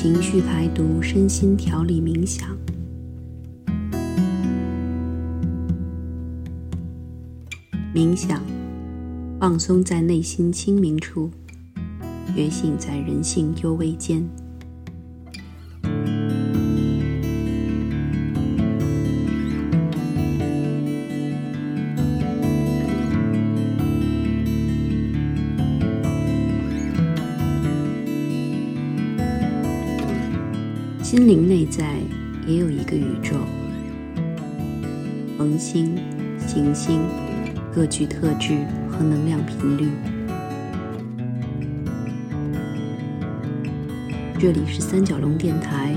情绪排毒、身心调理冥想。冥想，放松在内心清明处，觉醒在人性幽微间。心灵内在也有一个宇宙，恒星、行星各具特质和能量频率。这里是三角龙电台，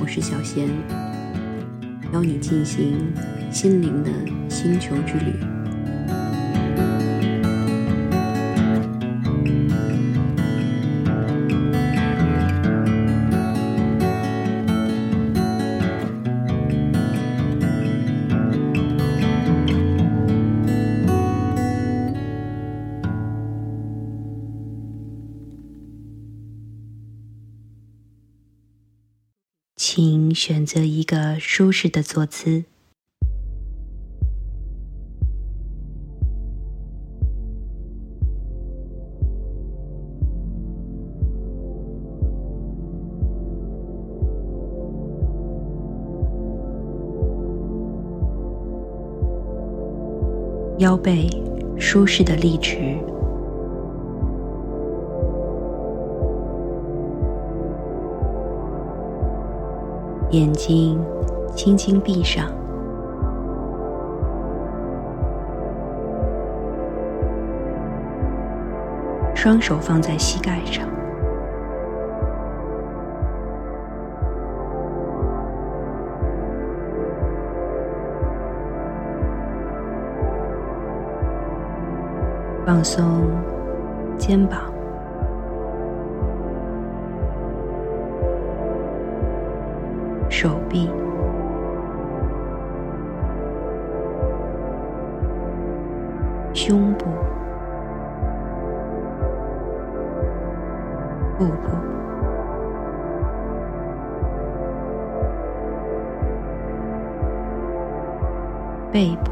我是小贤，邀你进行心灵的星球之旅。选择一个舒适的坐姿，腰背舒适的立直。眼睛轻轻闭上，双手放在膝盖上，放松肩膀。手臂、胸部、腹部、背部、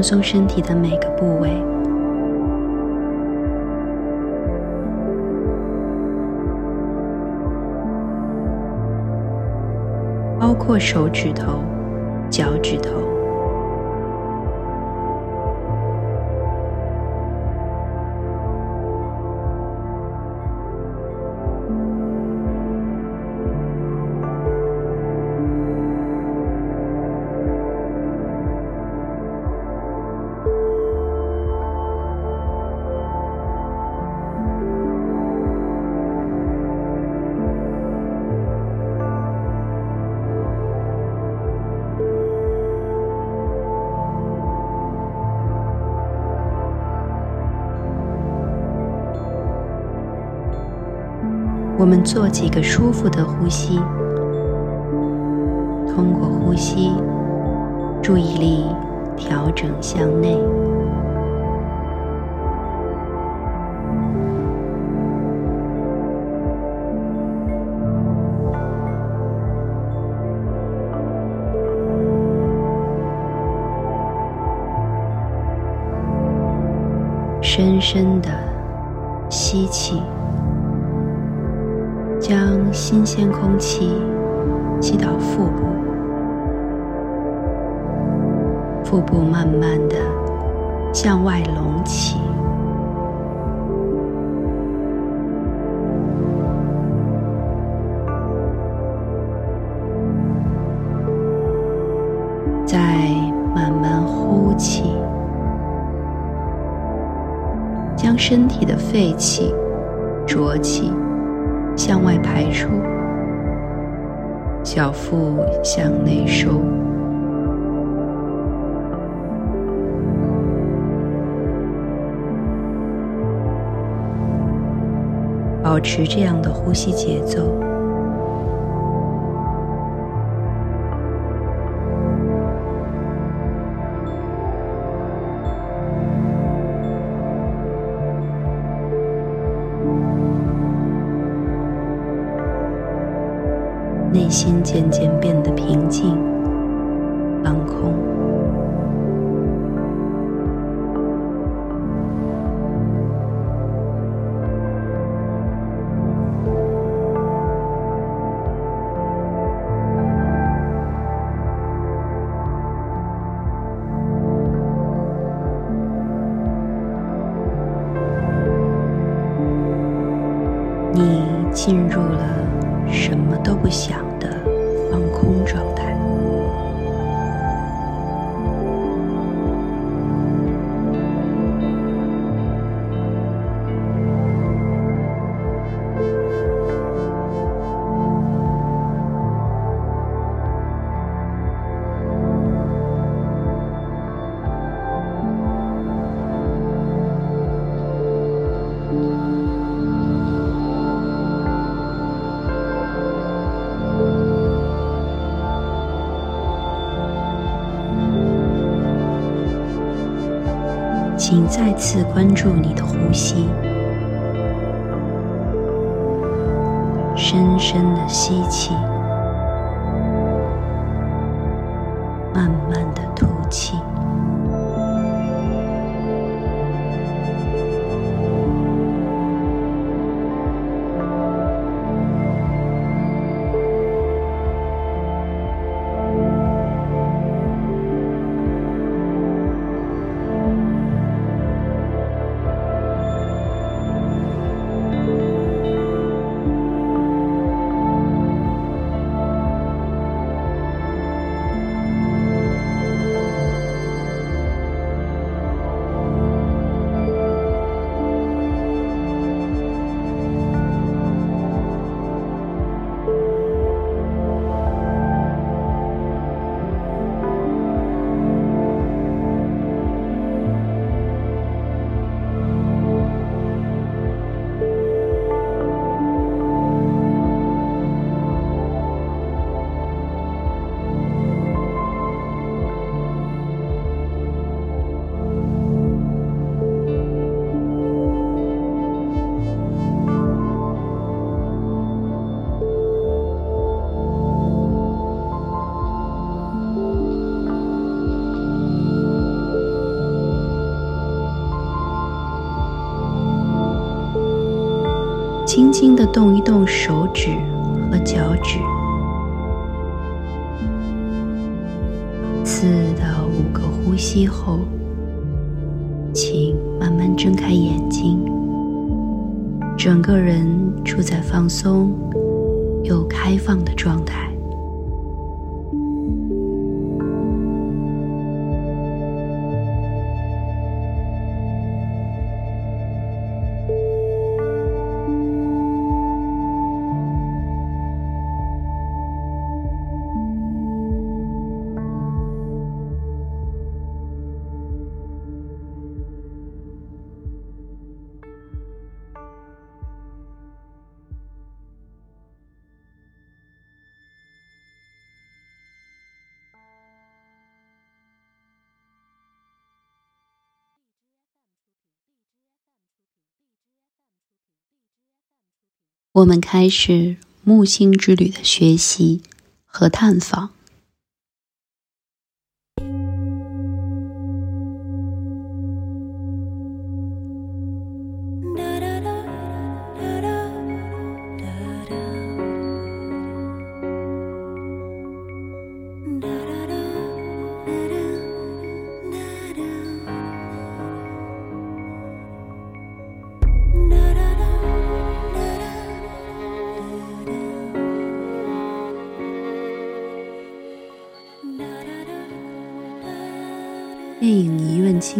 放松身体的每个部位。包括手指头、脚趾头，我们做几个舒服的呼吸，通过呼吸，注意力调整向内，深深的吸气。将新鲜空气吸到腹部，腹部慢慢的向外隆起，再慢慢呼气，将身体的废气、浊气向外排出，小腹向内收。保持这样的呼吸节奏，心渐渐变得平静、空。你进入了什么都不想的请再次关注你的呼吸，深深的吸气，慢慢轻轻的动一动手指和脚趾，四到五个呼吸后，请慢慢睁开眼睛，整个人处在放松又开放的状态。我们开始木星之旅的学习和探访。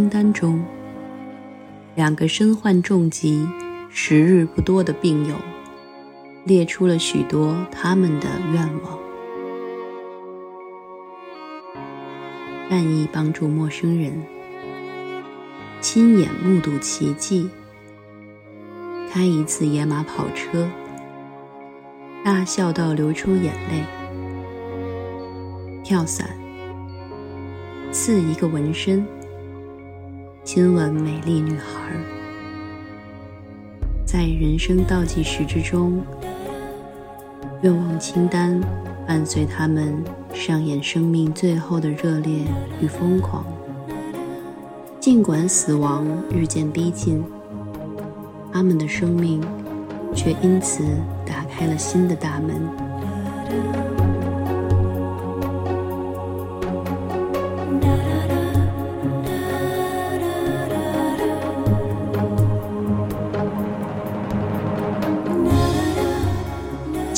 清单中，两个身患重疾、时日不多的病友列出了许多他们的愿望：愿意帮助陌生人，亲眼目睹奇迹，开一次野马跑车，大笑到流出眼泪，跳伞。刺一个纹身，亲吻美丽女孩，在人生倒计时之中，愿望清单伴随他们上演生命最后的热烈与疯狂。尽管死亡日渐逼近，他们的生命却因此打开了新的大门。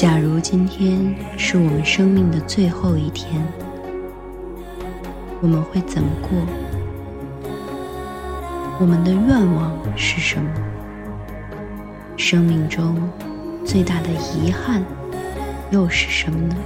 假如今天是我们生命的最后一天，我们会怎么过？我们的愿望是什么？生命中最大的遗憾又是什么呢？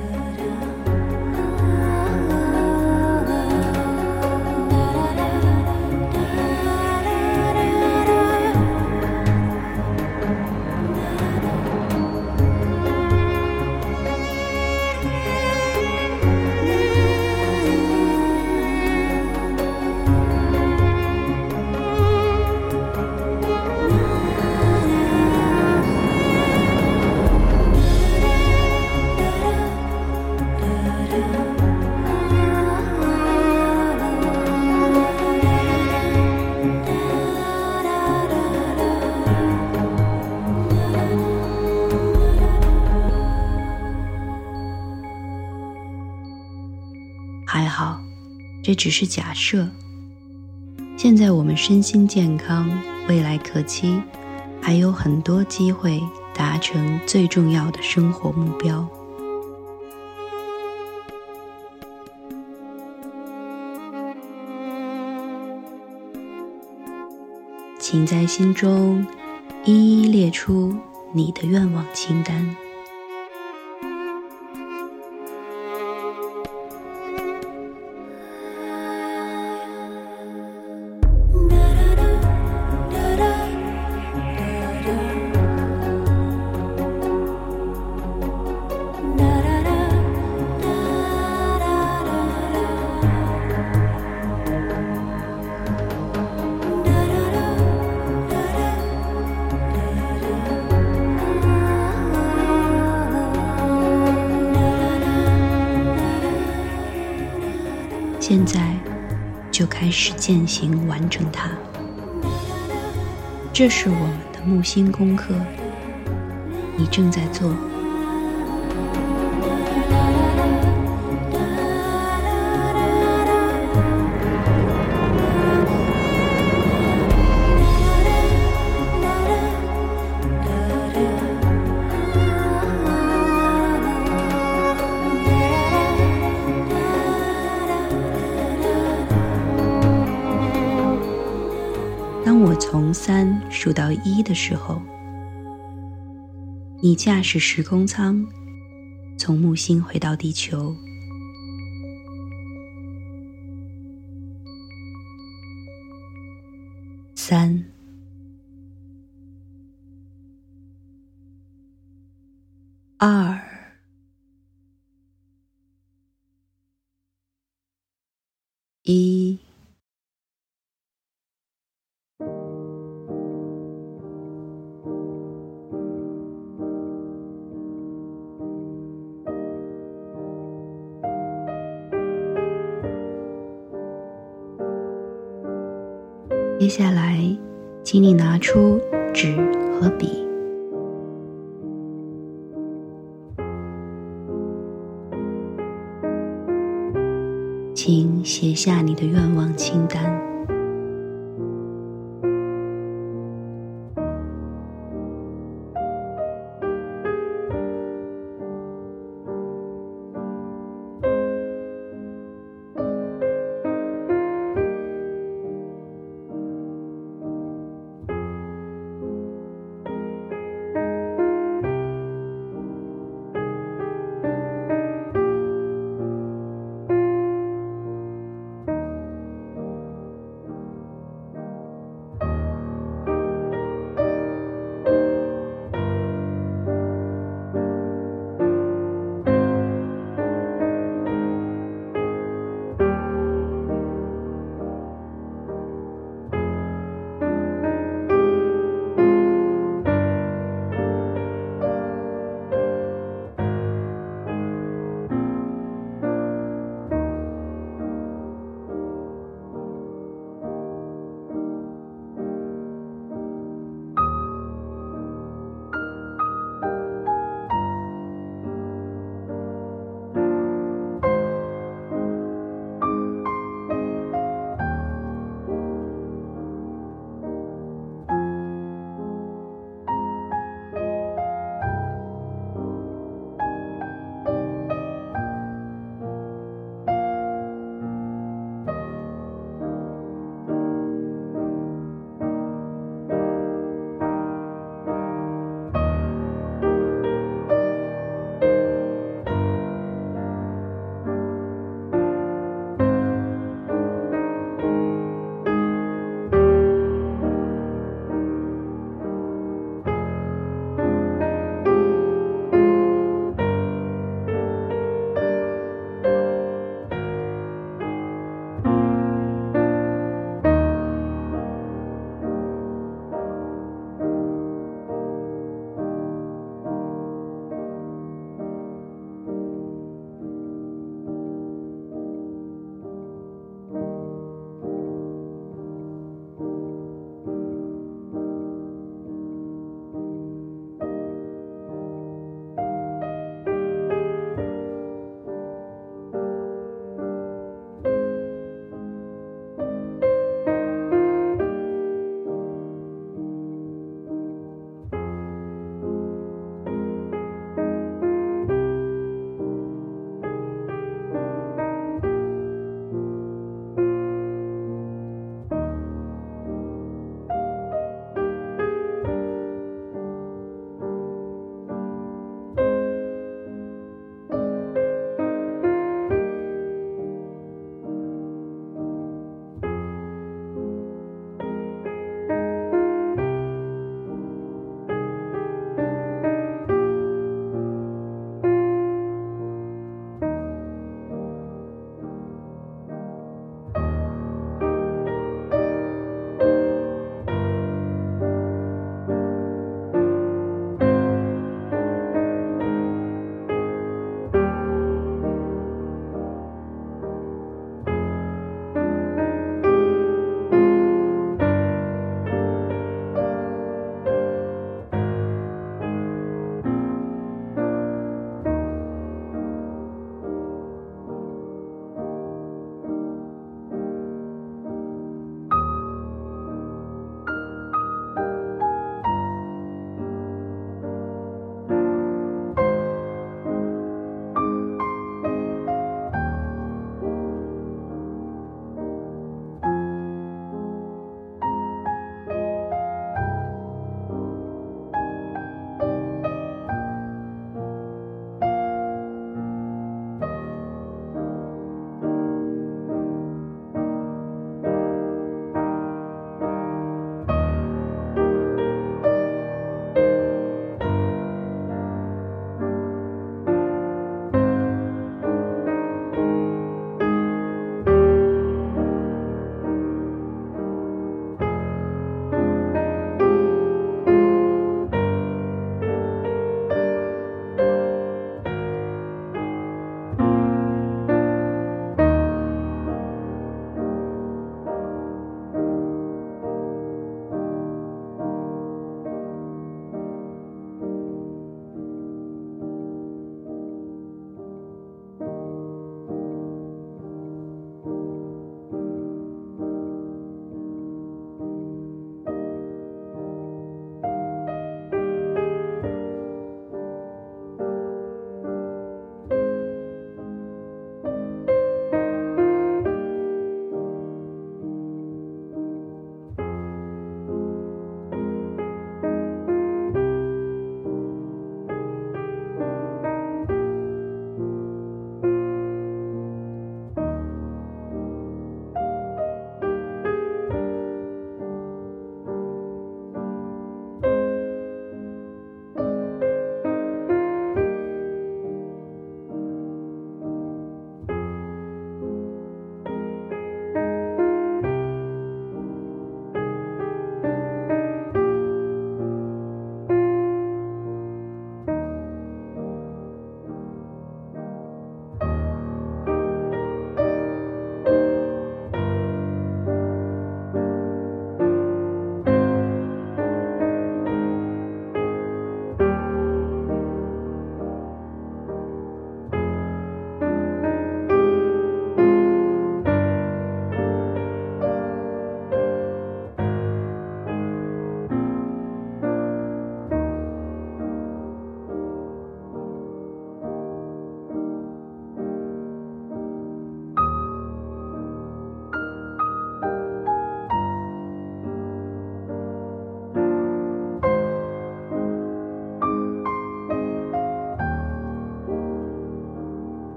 只是假设。现在我们身心健康，未来可期，还有很多机会达成最重要的生活目标。请在心中一一列出你的愿望清单。这是我们的木星功课，你正在做。三数到一的时候，你驾驶时空舱从木星回到地球。三、二、接下来，请你拿出纸和笔，请写下你的愿望清单。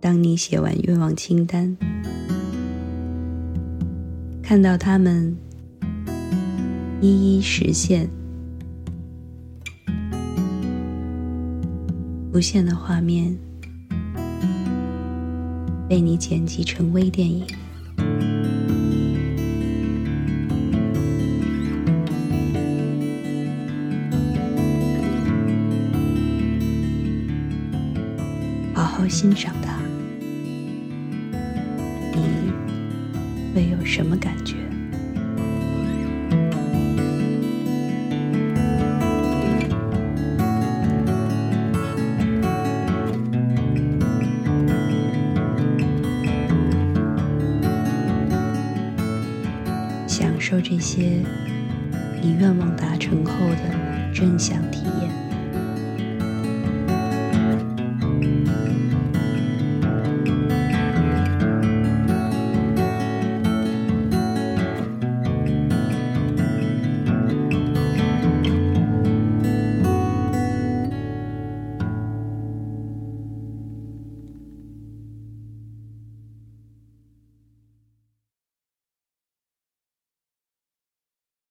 当你写完愿望清单，看到他们一一实现，无限的画面被你剪辑成微电影。好好欣赏它，什么感觉？享受这些你愿望达成后的正向。